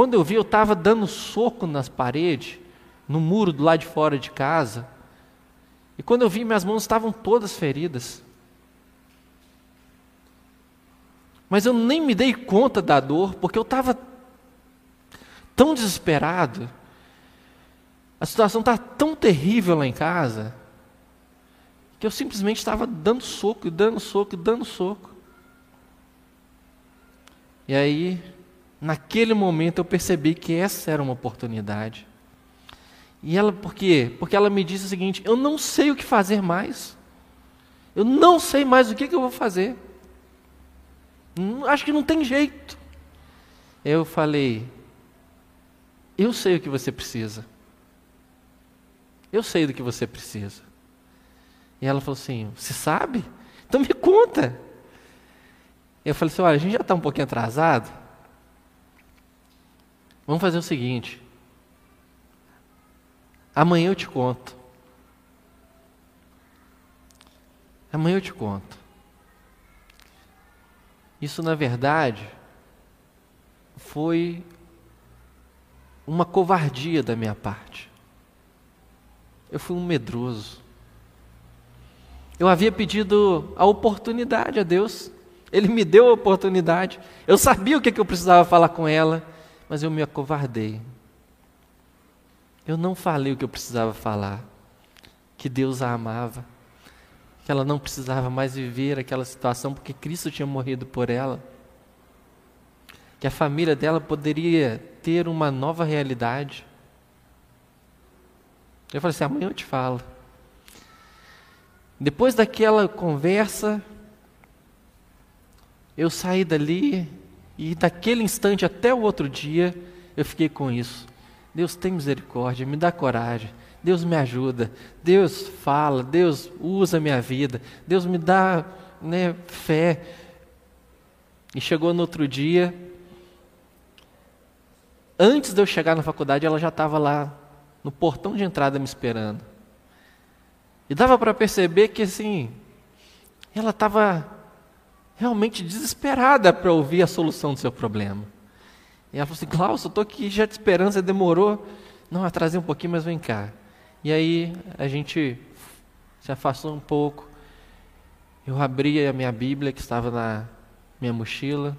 Quando eu vi, eu estava dando soco nas paredes, no muro do lado de fora de casa. E quando eu vi, minhas mãos estavam todas feridas. Mas eu nem me dei conta da dor, porque eu estava tão desesperado. A situação estava tão terrível lá em casa, que eu simplesmente estava dando soco, dando soco, dando soco. E aí, naquele momento, eu percebi que essa era uma oportunidade. E ela, por quê? Porque ela me disse o seguinte: eu não sei o que fazer mais. Eu não sei mais o que, que eu vou fazer. Acho que não tem jeito. Eu falei: eu sei o que você precisa. Eu sei do que você precisa. E ela falou assim: Você sabe? Então me conta. Eu falei assim: olha, a gente já está um pouquinho atrasado. Vamos fazer o seguinte. Amanhã eu te conto. Amanhã eu te conto. Isso, na verdade, foi uma covardia da minha parte. Eu fui um medroso. Eu havia pedido a oportunidade a Deus ele me deu a oportunidade. Eu sabia o que, que eu precisava falar com ela, mas eu me acovardei. Eu não falei o que eu precisava falar. Que Deus a amava, que ela não precisava mais viver aquela situação porque Cristo tinha morrido por ela. Que a família dela poderia ter uma nova realidade. Eu falei assim: amanhã eu te falo. Depois daquela conversa, eu saí dali e daquele instante até o outro dia eu fiquei com isso. Deus tem misericórdia, me dá coragem. Deus me ajuda. Deus fala, Deus usa minha vida. Deus me dá né, fé. E chegou no outro dia, antes de eu chegar na faculdade, ela já estava lá no portão de entrada me esperando. E dava para perceber que assim, ela estava realmente desesperada para ouvir a solução do seu problema. E ela falou assim: Klaus, eu estou aqui já de esperança, demorou. Não, atrasei um pouquinho, mas vem cá. E aí a gente se afastou um pouco. Eu abri a minha Bíblia que estava na minha mochila.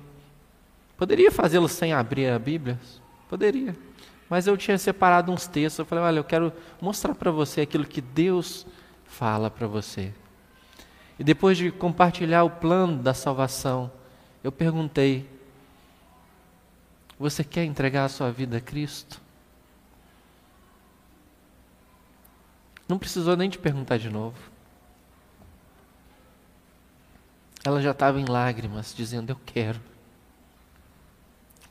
Poderia fazê-lo sem abrir a Bíblia? Poderia. Mas eu tinha separado uns textos. Eu falei: olha, eu quero mostrar para você aquilo que Deus fala para você. E depois de compartilhar o plano da salvação, eu perguntei: Você quer entregar a sua vida a Cristo? Não precisou nem te perguntar de novo. Ela já estava em lágrimas, dizendo: Eu quero.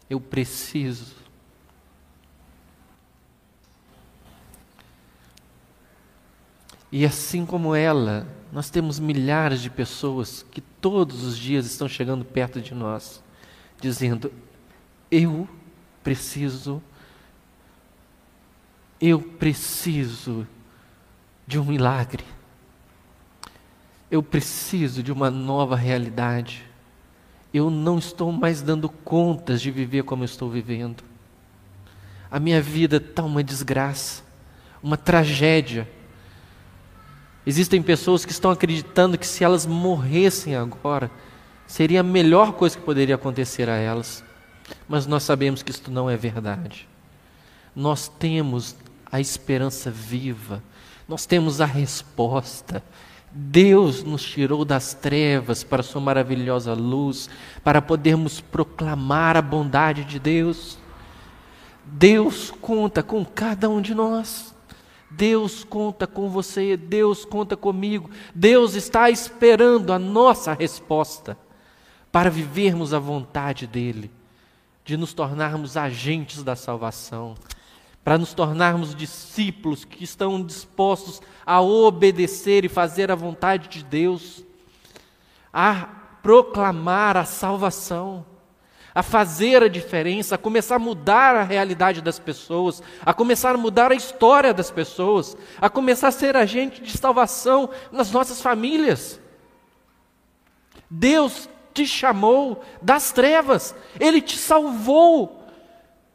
Eu preciso. E assim como ela, nós temos milhares de pessoas que todos os dias estão chegando perto de nós, dizendo: Eu preciso, eu preciso de um milagre, eu preciso de uma nova realidade. Eu não estou mais dando contas de viver como eu estou vivendo. A minha vida está uma desgraça, uma tragédia Existem pessoas que estão acreditando que se elas morressem agora, seria a melhor coisa que poderia acontecer a elas. Mas nós sabemos que isso não é verdade. Nós temos a esperança viva, nós temos a resposta. Deus nos tirou das trevas para Sua maravilhosa luz, para podermos proclamar a bondade de Deus. Deus conta com cada um de nós. Deus conta com você, Deus conta comigo, Deus está esperando a nossa resposta para vivermos a vontade dEle, de nos tornarmos agentes da salvação, para nos tornarmos discípulos que estão dispostos a obedecer e fazer a vontade de Deus, a proclamar a salvação a fazer a diferença, a começar a mudar a realidade das pessoas, a começar a mudar a história das pessoas, a começar a ser agente de salvação nas nossas famílias. Deus te chamou das trevas, Ele te salvou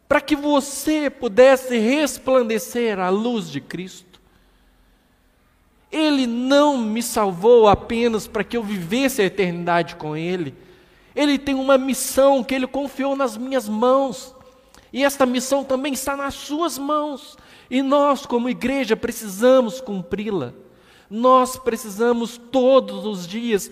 para que você pudesse resplandecer a luz de Cristo. Ele não me salvou apenas para que eu vivesse a eternidade com Ele ele tem uma missão que ele confiou nas minhas mãos. E esta missão também está nas suas mãos. E nós, como igreja, precisamos cumpri-la. Nós precisamos todos os dias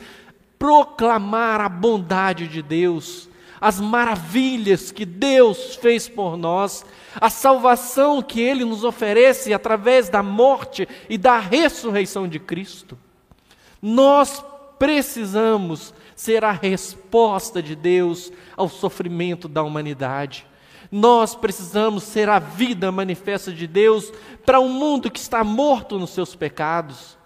proclamar a bondade de Deus, as maravilhas que Deus fez por nós, a salvação que Ele nos oferece através da morte e da ressurreição de Cristo. Nós precisamos ser a resposta de Deus ao sofrimento da humanidade. Nós precisamos ser a vida manifesta de Deus para um mundo que está morto nos seus pecados.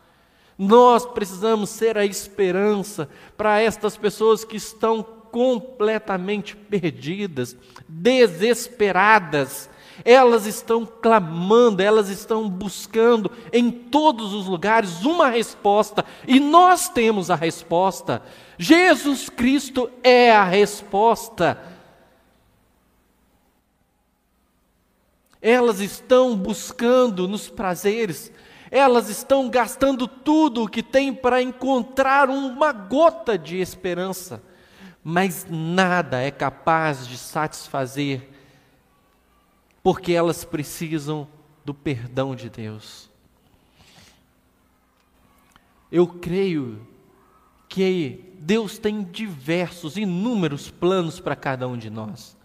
Nós precisamos ser a esperança para estas pessoas que estão completamente perdidas, desesperadas, elas estão clamando, elas estão buscando em todos os lugares uma resposta, e nós temos a resposta. Jesus Cristo é a resposta. Elas estão buscando nos prazeres, elas estão gastando tudo o que têm para encontrar uma gota de esperança, mas nada é capaz de satisfazer porque elas precisam do perdão de Deus. eu creio que Deus tem diversos, inúmeros planos para cada um de nós.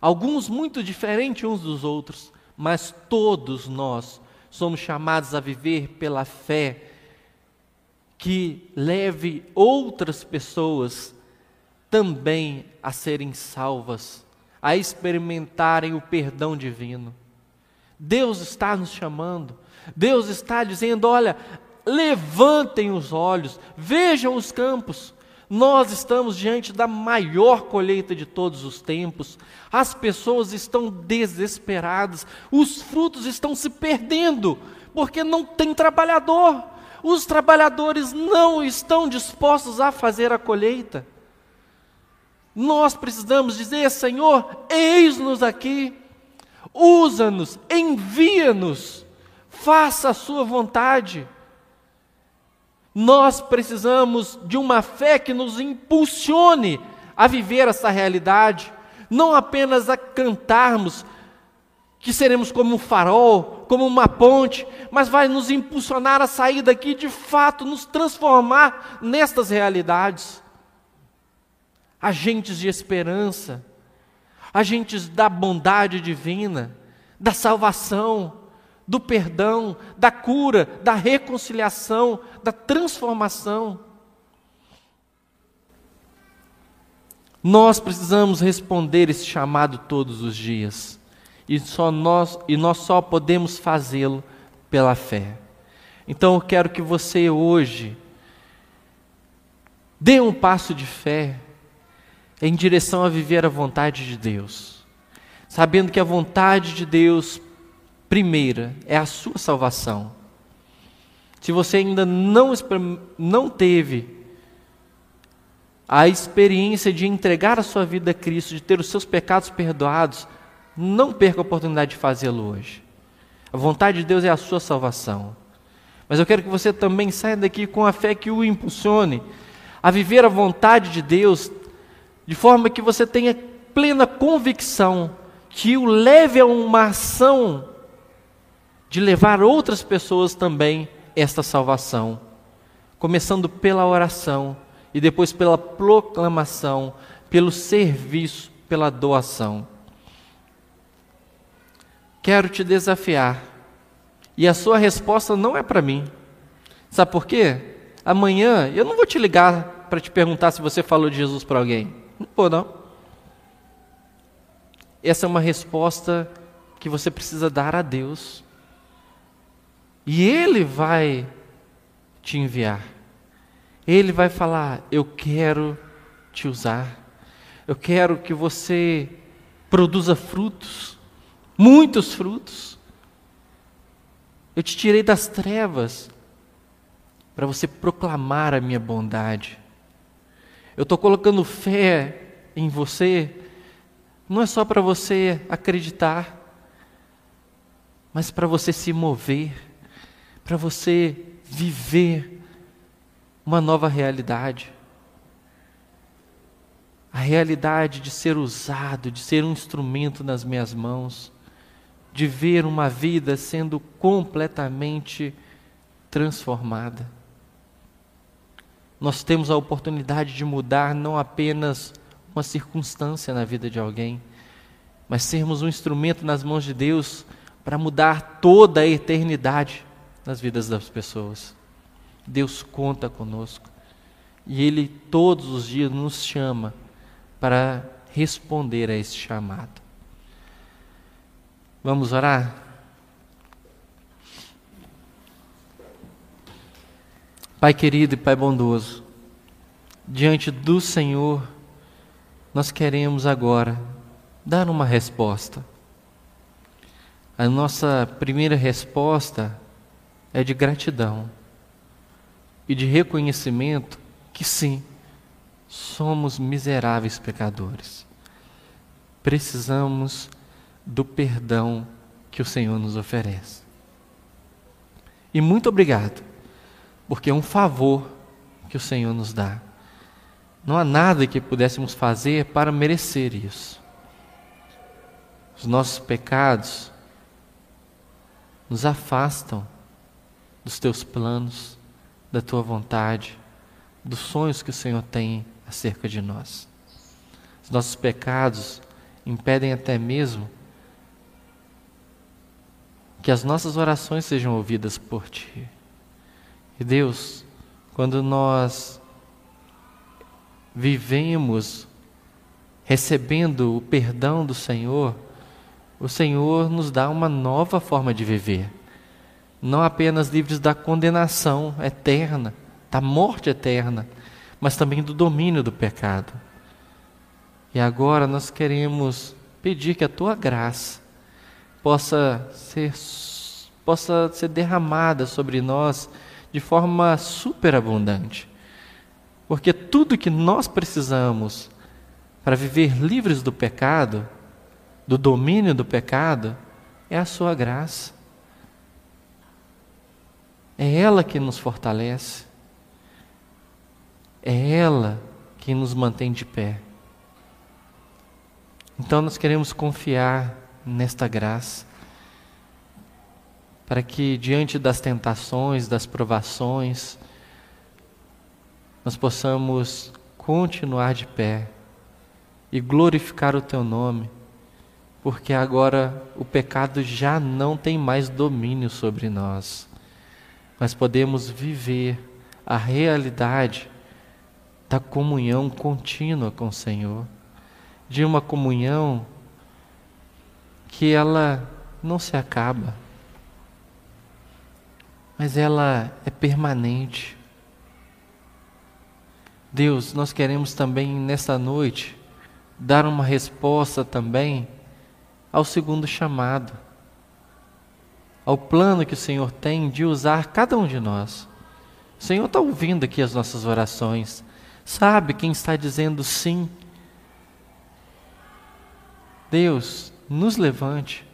Alguns muito diferentes uns dos outros, mas todos nós somos chamados a viver pela fé que leve outras pessoas também a serem salvas, a experimentarem o perdão divino. Deus está nos chamando, Deus está dizendo: olha, levantem os olhos, vejam os campos. Nós estamos diante da maior colheita de todos os tempos. As pessoas estão desesperadas, os frutos estão se perdendo, porque não tem trabalhador. Os trabalhadores não estão dispostos a fazer a colheita. Nós precisamos dizer: Senhor, eis-nos aqui, usa-nos, envia-nos, faça a Sua vontade. Nós precisamos de uma fé que nos impulsione a viver essa realidade, não apenas a cantarmos que seremos como um farol, como uma ponte, mas vai nos impulsionar a sair daqui de fato, nos transformar nestas realidades. Agentes de esperança, agentes da bondade divina, da salvação, do perdão, da cura, da reconciliação, da transformação. Nós precisamos responder esse chamado todos os dias. E, só nós, e nós só podemos fazê-lo pela fé. Então eu quero que você hoje dê um passo de fé em direção a viver a vontade de Deus, sabendo que a vontade de Deus primeira é a sua salvação. Se você ainda não, não teve a experiência de entregar a sua vida a Cristo, de ter os seus pecados perdoados, não perca a oportunidade de fazê-lo hoje. A vontade de Deus é a sua salvação. Mas eu quero que você também saia daqui com a fé que o impulsione a viver a vontade de Deus, de forma que você tenha plena convicção que o leve a uma ação de levar outras pessoas também esta salvação, começando pela oração e depois pela proclamação, pelo serviço, pela doação. Quero te desafiar, e a sua resposta não é para mim. Sabe por quê? Amanhã eu não vou te ligar para te perguntar se você falou de Jesus para alguém. Não vou, não. Essa é uma resposta que você precisa dar a Deus. E Ele vai te enviar. Ele vai falar: Eu quero te usar. Eu quero que você produza frutos, muitos frutos. Eu te tirei das trevas para você proclamar a minha bondade. Eu estou colocando fé em você, não é só para você acreditar, mas para você se mover para você viver uma nova realidade. A realidade de ser usado, de ser um instrumento nas minhas mãos, de ver uma vida sendo completamente transformada. Nós temos a oportunidade de mudar não apenas uma circunstância na vida de alguém, mas sermos um instrumento nas mãos de Deus para mudar toda a eternidade nas vidas das pessoas. Deus conta conosco. E Ele todos os dias nos chama para responder a esse chamado. Vamos orar? Pai querido e Pai bondoso, diante do Senhor, nós queremos agora dar uma resposta. A nossa primeira resposta é de gratidão e de reconhecimento que sim, somos miseráveis pecadores. Precisamos do perdão que o Senhor nos oferece. E muito obrigado, porque é um favor que o Senhor nos dá. Não há nada que pudéssemos fazer para merecer isso. Os nossos pecados nos afastam dos teus planos, da tua vontade, dos sonhos que o Senhor tem acerca de nós. Os nossos pecados impedem até mesmo que as nossas orações sejam ouvidas por Ti. E Deus, quando nós vivemos recebendo o perdão do Senhor, o Senhor nos dá uma nova forma de viver. Não apenas livres da condenação eterna, da morte eterna, mas também do domínio do pecado. E agora nós queremos pedir que a tua graça possa ser, possa ser derramada sobre nós de forma superabundante. Porque tudo que nós precisamos para viver livres do pecado, do domínio do pecado, é a Sua graça. É ela que nos fortalece. É ela que nos mantém de pé. Então nós queremos confiar nesta graça, para que diante das tentações, das provações, nós possamos continuar de pé e glorificar o Teu nome, porque agora o pecado já não tem mais domínio sobre nós, mas podemos viver a realidade da comunhão contínua com o Senhor, de uma comunhão que ela não se acaba, mas ela é permanente. Deus, nós queremos também nesta noite dar uma resposta também ao segundo chamado, ao plano que o Senhor tem de usar cada um de nós. O Senhor está ouvindo aqui as nossas orações, sabe quem está dizendo sim. Deus, nos levante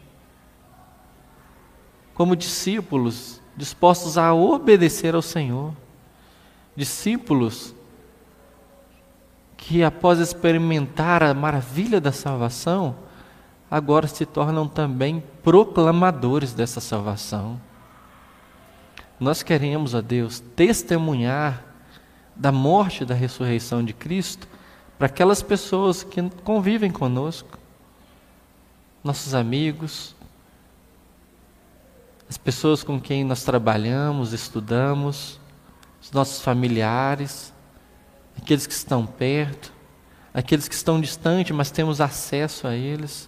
como discípulos dispostos a obedecer ao Senhor, discípulos que, após experimentar a maravilha da salvação, agora se tornam também proclamadores dessa salvação. Nós queremos, a Deus, testemunhar da morte e da ressurreição de Cristo para aquelas pessoas que convivem conosco, nossos amigos, as pessoas com quem nós trabalhamos, estudamos, os nossos familiares, aqueles que estão perto, aqueles que estão distantes, mas temos acesso a eles.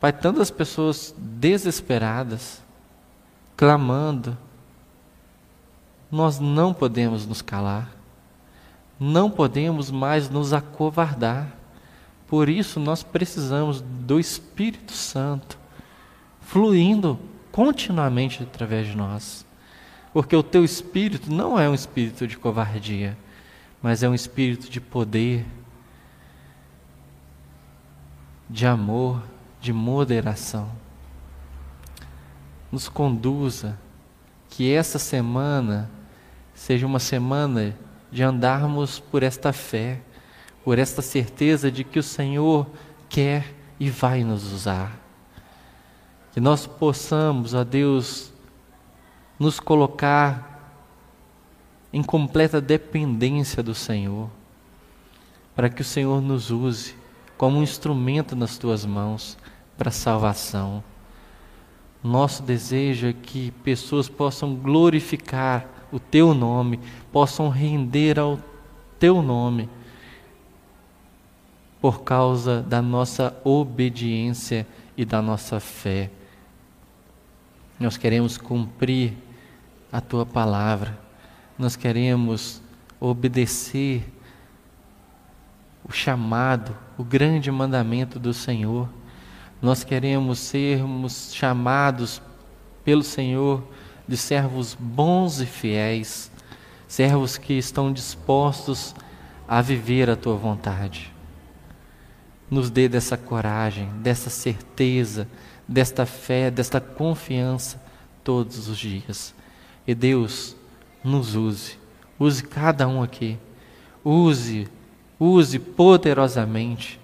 Pai, tantas pessoas desesperadas, clamando, nós não podemos nos calar, não podemos mais nos acovardar. Por isso nós precisamos do Espírito Santo fluindo continuamente através de nós. Porque o teu espírito não é um espírito de covardia, mas é um espírito de poder, de amor, de moderação. Nos conduza que essa semana seja uma semana de andarmos por esta fé, por esta certeza de que o Senhor quer e vai nos usar. Que nós possamos, a Deus, nos colocar em completa dependência do Senhor, para que o Senhor nos use como um instrumento nas tuas mãos para salvação. Nosso desejo é que pessoas possam glorificar o teu nome, possam render ao teu nome, por causa da nossa obediência e da nossa fé. Nós queremos cumprir a tua palavra nós queremos obedecer o chamado, o grande mandamento do Senhor. Nós queremos sermos chamados pelo Senhor de servos bons e fiéis, servos que estão dispostos a viver a tua vontade. Nos dê dessa coragem, dessa certeza, desta fé, desta confiança todos os dias. E Deus, nos use. Use cada um aqui. Use, use poderosamente.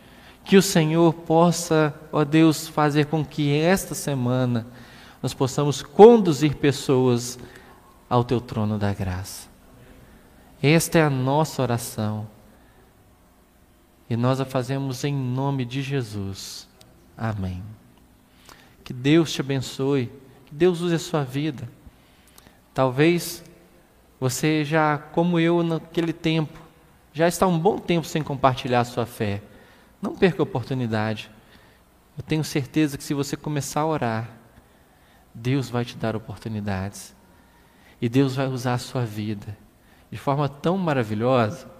Que o Senhor possa, ó Deus, fazer com que esta semana nós possamos conduzir pessoas ao teu trono da graça. Esta é a nossa oração. E nós a fazemos em nome de Jesus. Amém. Que Deus te abençoe, que Deus use a sua vida. Talvez você já, como eu naquele tempo, já está um bom tempo sem compartilhar a sua fé. Não perca a oportunidade. Eu tenho certeza que se você começar a orar, Deus vai te dar oportunidades. E Deus vai usar a sua vida de forma tão maravilhosa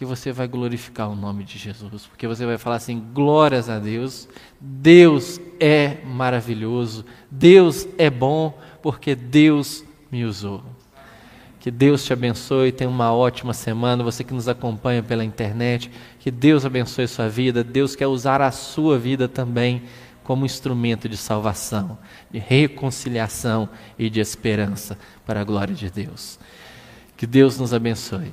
que você vai glorificar o nome de Jesus, porque você vai falar assim: glórias a Deus, Deus é maravilhoso, Deus é bom, porque Deus me usou. Que Deus te abençoe, tenha uma ótima semana. Você que nos acompanha pela internet, que Deus abençoe sua vida. Deus quer usar a sua vida também como instrumento de salvação, de reconciliação e de esperança para a glória de Deus. Que Deus nos abençoe.